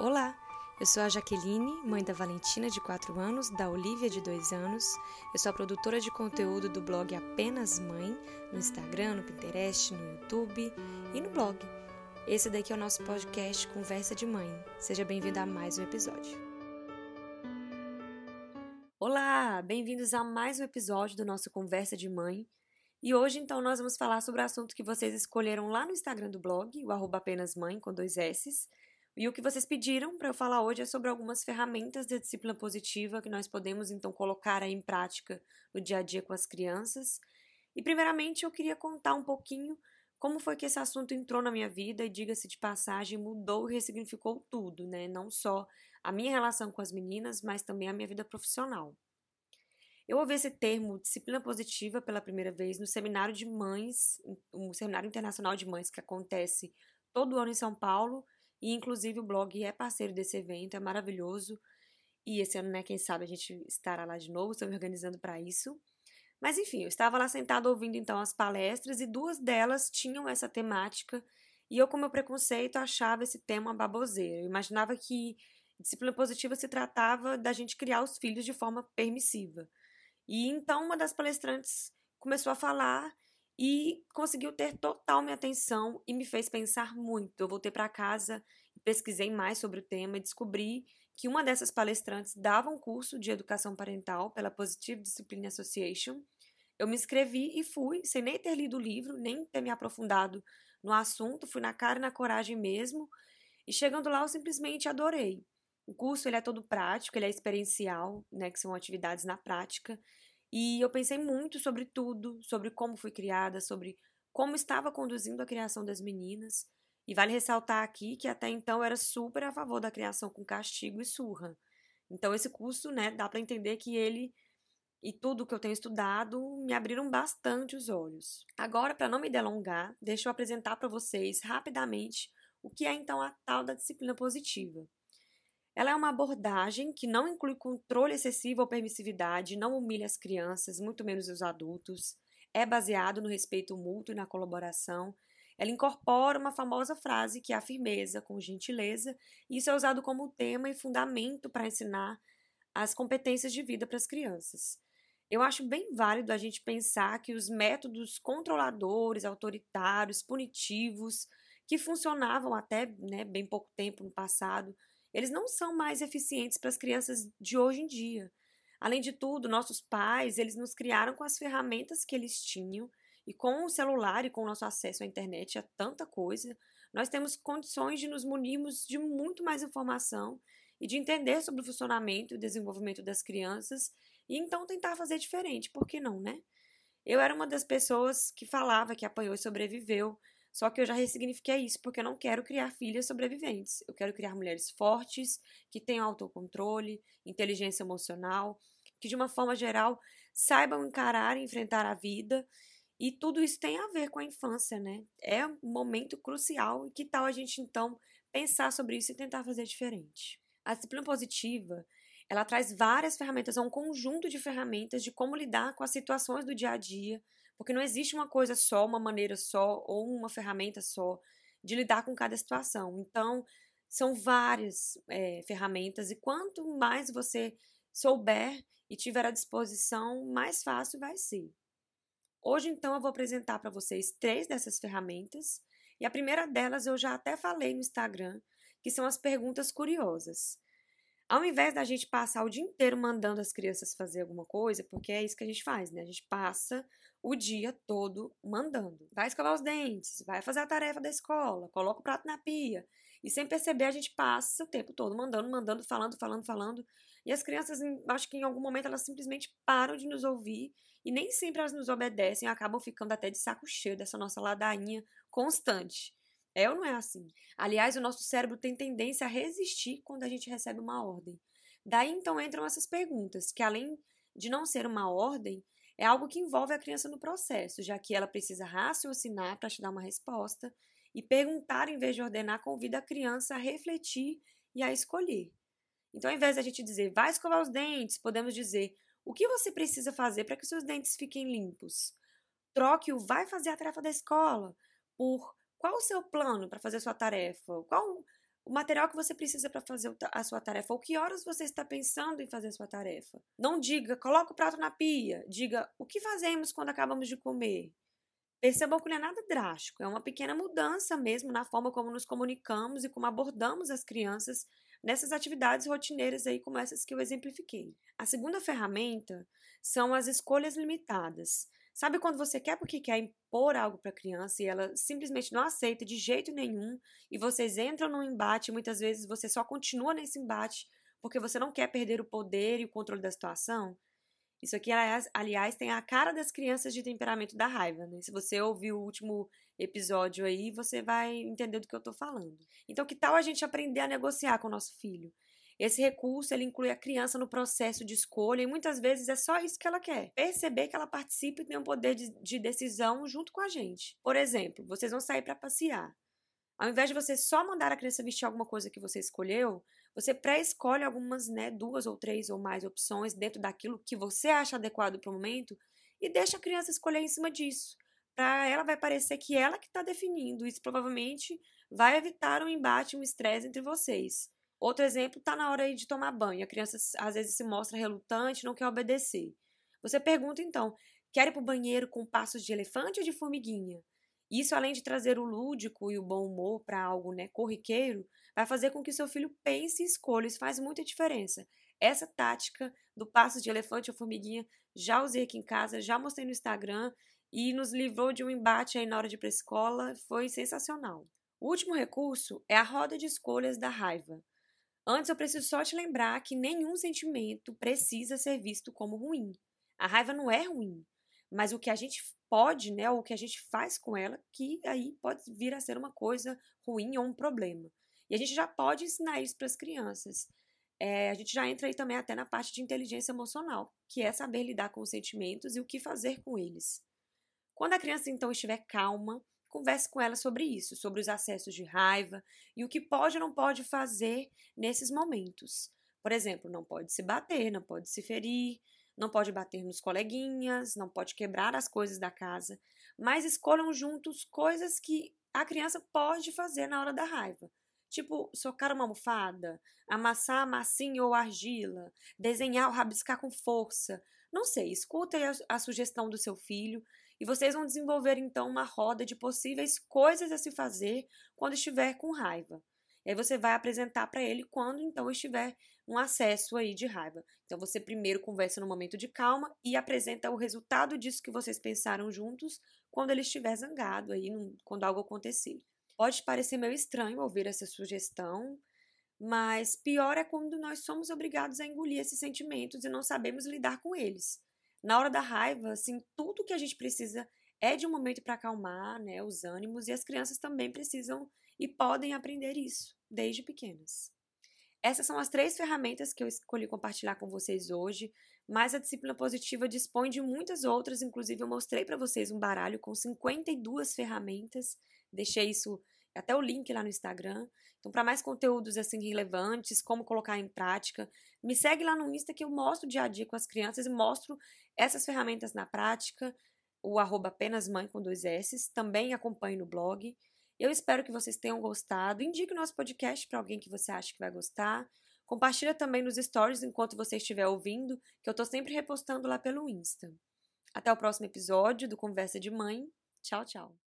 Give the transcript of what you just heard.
Olá, eu sou a Jaqueline, mãe da Valentina, de 4 anos, da Olivia, de 2 anos. Eu sou a produtora de conteúdo do blog Apenas Mãe, no Instagram, no Pinterest, no YouTube e no blog. Esse daqui é o nosso podcast Conversa de Mãe. Seja bem-vindo a mais um episódio. Olá, bem-vindos a mais um episódio do nosso Conversa de Mãe. E hoje, então, nós vamos falar sobre o assunto que vocês escolheram lá no Instagram do blog, o arroba apenas mãe, com dois S's, e o que vocês pediram para eu falar hoje é sobre algumas ferramentas de disciplina positiva que nós podemos então colocar aí em prática no dia a dia com as crianças. E primeiramente eu queria contar um pouquinho como foi que esse assunto entrou na minha vida e diga-se de passagem, mudou e ressignificou tudo, né? Não só a minha relação com as meninas, mas também a minha vida profissional. Eu ouvi esse termo disciplina positiva pela primeira vez no seminário de mães, um seminário internacional de mães que acontece todo ano em São Paulo e inclusive o blog é parceiro desse evento, é maravilhoso. E esse ano, né, quem sabe a gente estará lá de novo, estou me organizando para isso. Mas enfim, eu estava lá sentado ouvindo então as palestras e duas delas tinham essa temática. E eu, com meu preconceito, achava esse tema baboseiro. Eu imaginava que disciplina positiva se tratava da gente criar os filhos de forma permissiva. E então uma das palestrantes começou a falar e conseguiu ter total minha atenção e me fez pensar muito. Eu voltei para casa, pesquisei mais sobre o tema e descobri que uma dessas palestrantes dava um curso de educação parental pela Positive Discipline Association. Eu me inscrevi e fui, sem nem ter lido o livro, nem ter me aprofundado no assunto, fui na cara e na coragem mesmo. E chegando lá, eu simplesmente adorei. O curso ele é todo prático, ele é experiencial, né, que são atividades na prática. E eu pensei muito sobre tudo, sobre como fui criada, sobre como estava conduzindo a criação das meninas. E vale ressaltar aqui que até então eu era super a favor da criação com castigo e surra. Então esse curso, né, dá para entender que ele e tudo que eu tenho estudado me abriram bastante os olhos. Agora, para não me delongar, deixa eu apresentar para vocês rapidamente o que é então a tal da disciplina positiva. Ela é uma abordagem que não inclui controle excessivo ou permissividade, não humilha as crianças, muito menos os adultos, é baseado no respeito mútuo e na colaboração. Ela incorpora uma famosa frase que é a firmeza com gentileza, e isso é usado como tema e fundamento para ensinar as competências de vida para as crianças. Eu acho bem válido a gente pensar que os métodos controladores, autoritários, punitivos, que funcionavam até né, bem pouco tempo no passado, eles não são mais eficientes para as crianças de hoje em dia. Além de tudo, nossos pais, eles nos criaram com as ferramentas que eles tinham e com o celular e com o nosso acesso à internet a tanta coisa, nós temos condições de nos munirmos de muito mais informação e de entender sobre o funcionamento e desenvolvimento das crianças e então tentar fazer diferente, por que não, né? Eu era uma das pessoas que falava que apanhou e sobreviveu, só que eu já ressignifiquei isso porque eu não quero criar filhas sobreviventes. Eu quero criar mulheres fortes, que tenham autocontrole, inteligência emocional, que de uma forma geral saibam encarar e enfrentar a vida. E tudo isso tem a ver com a infância, né? É um momento crucial e que tal a gente então pensar sobre isso e tentar fazer diferente. A disciplina positiva, ela traz várias ferramentas, é um conjunto de ferramentas de como lidar com as situações do dia a dia, porque não existe uma coisa só, uma maneira só ou uma ferramenta só de lidar com cada situação. Então, são várias é, ferramentas e quanto mais você souber e tiver à disposição, mais fácil vai ser. Hoje, então, eu vou apresentar para vocês três dessas ferramentas e a primeira delas eu já até falei no Instagram, que são as perguntas curiosas. Ao invés da gente passar o dia inteiro mandando as crianças fazer alguma coisa, porque é isso que a gente faz, né? A gente passa o dia todo mandando. Vai escovar os dentes, vai fazer a tarefa da escola, coloca o prato na pia. E sem perceber, a gente passa o tempo todo mandando, mandando, falando, falando, falando. E as crianças, acho que em algum momento, elas simplesmente param de nos ouvir e nem sempre elas nos obedecem acabam ficando até de saco cheio dessa nossa ladainha constante. É ou não é assim? Aliás, o nosso cérebro tem tendência a resistir quando a gente recebe uma ordem. Daí então entram essas perguntas, que além de não ser uma ordem, é algo que envolve a criança no processo, já que ela precisa raciocinar para te dar uma resposta e perguntar em vez de ordenar convida a criança a refletir e a escolher. Então, ao invés de a gente dizer vai escovar os dentes, podemos dizer o que você precisa fazer para que seus dentes fiquem limpos. Troque o vai fazer a tarefa da escola por qual o seu plano para fazer a sua tarefa? Qual o material que você precisa para fazer a sua tarefa, ou que horas você está pensando em fazer a sua tarefa. Não diga, coloca o prato na pia, diga, o que fazemos quando acabamos de comer? Percebam que não é nada drástico, é uma pequena mudança mesmo na forma como nos comunicamos e como abordamos as crianças nessas atividades rotineiras aí como essas que eu exemplifiquei. A segunda ferramenta são as escolhas limitadas. Sabe quando você quer porque quer impor algo para a criança e ela simplesmente não aceita de jeito nenhum e vocês entram num embate e muitas vezes você só continua nesse embate porque você não quer perder o poder e o controle da situação? Isso aqui, aliás, tem a cara das crianças de temperamento da raiva, né? Se você ouvir o último episódio aí, você vai entender do que eu tô falando. Então, que tal a gente aprender a negociar com o nosso filho? Esse recurso ele inclui a criança no processo de escolha e muitas vezes é só isso que ela quer: perceber que ela participa e tem um poder de, de decisão junto com a gente. Por exemplo, vocês vão sair para passear. Ao invés de você só mandar a criança vestir alguma coisa que você escolheu, você pré-escolhe algumas, né, duas ou três ou mais opções dentro daquilo que você acha adequado para o momento e deixa a criança escolher em cima disso. Para ela vai parecer que ela que está definindo. Isso provavelmente vai evitar um embate, um estresse entre vocês. Outro exemplo, tá na hora aí de tomar banho. A criança às vezes se mostra relutante, não quer obedecer. Você pergunta então: quer ir para o banheiro com passos de elefante ou de formiguinha? Isso, além de trazer o lúdico e o bom humor para algo né, corriqueiro, vai fazer com que seu filho pense e escolha. Isso faz muita diferença. Essa tática do passo de elefante ou formiguinha já usei aqui em casa, já mostrei no Instagram e nos livrou de um embate aí na hora de ir para escola. Foi sensacional. O último recurso é a roda de escolhas da raiva. Antes, eu preciso só te lembrar que nenhum sentimento precisa ser visto como ruim. A raiva não é ruim, mas o que a gente pode, né, ou o que a gente faz com ela, que aí pode vir a ser uma coisa ruim ou um problema. E a gente já pode ensinar isso para as crianças. É, a gente já entra aí também até na parte de inteligência emocional, que é saber lidar com os sentimentos e o que fazer com eles. Quando a criança então estiver calma, converse com ela sobre isso, sobre os acessos de raiva e o que pode ou não pode fazer nesses momentos. Por exemplo, não pode se bater, não pode se ferir, não pode bater nos coleguinhas, não pode quebrar as coisas da casa, mas escolham juntos coisas que a criança pode fazer na hora da raiva. Tipo, socar uma almofada, amassar massinha ou argila, desenhar ou rabiscar com força. Não sei, escuta a, a sugestão do seu filho e vocês vão desenvolver então uma roda de possíveis coisas a se fazer quando estiver com raiva. E aí você vai apresentar para ele quando então estiver um acesso aí de raiva. Então você primeiro conversa no momento de calma e apresenta o resultado disso que vocês pensaram juntos quando ele estiver zangado aí, quando algo acontecer. Pode parecer meio estranho ouvir essa sugestão, mas pior é quando nós somos obrigados a engolir esses sentimentos e não sabemos lidar com eles na hora da raiva, assim, tudo que a gente precisa é de um momento para acalmar, né, os ânimos e as crianças também precisam e podem aprender isso desde pequenas. Essas são as três ferramentas que eu escolhi compartilhar com vocês hoje, mas a disciplina positiva dispõe de muitas outras, inclusive eu mostrei para vocês um baralho com 52 ferramentas, deixei isso até o link lá no Instagram. Então, para mais conteúdos assim relevantes, como colocar em prática, me segue lá no Insta que eu mostro dia a dia com as crianças e mostro essas ferramentas na prática. O arroba apenas mãe com dois S. Também acompanhe no blog. Eu espero que vocês tenham gostado. Indique o nosso podcast para alguém que você acha que vai gostar. Compartilha também nos stories enquanto você estiver ouvindo, que eu estou sempre repostando lá pelo Insta. Até o próximo episódio do Conversa de Mãe. Tchau, tchau.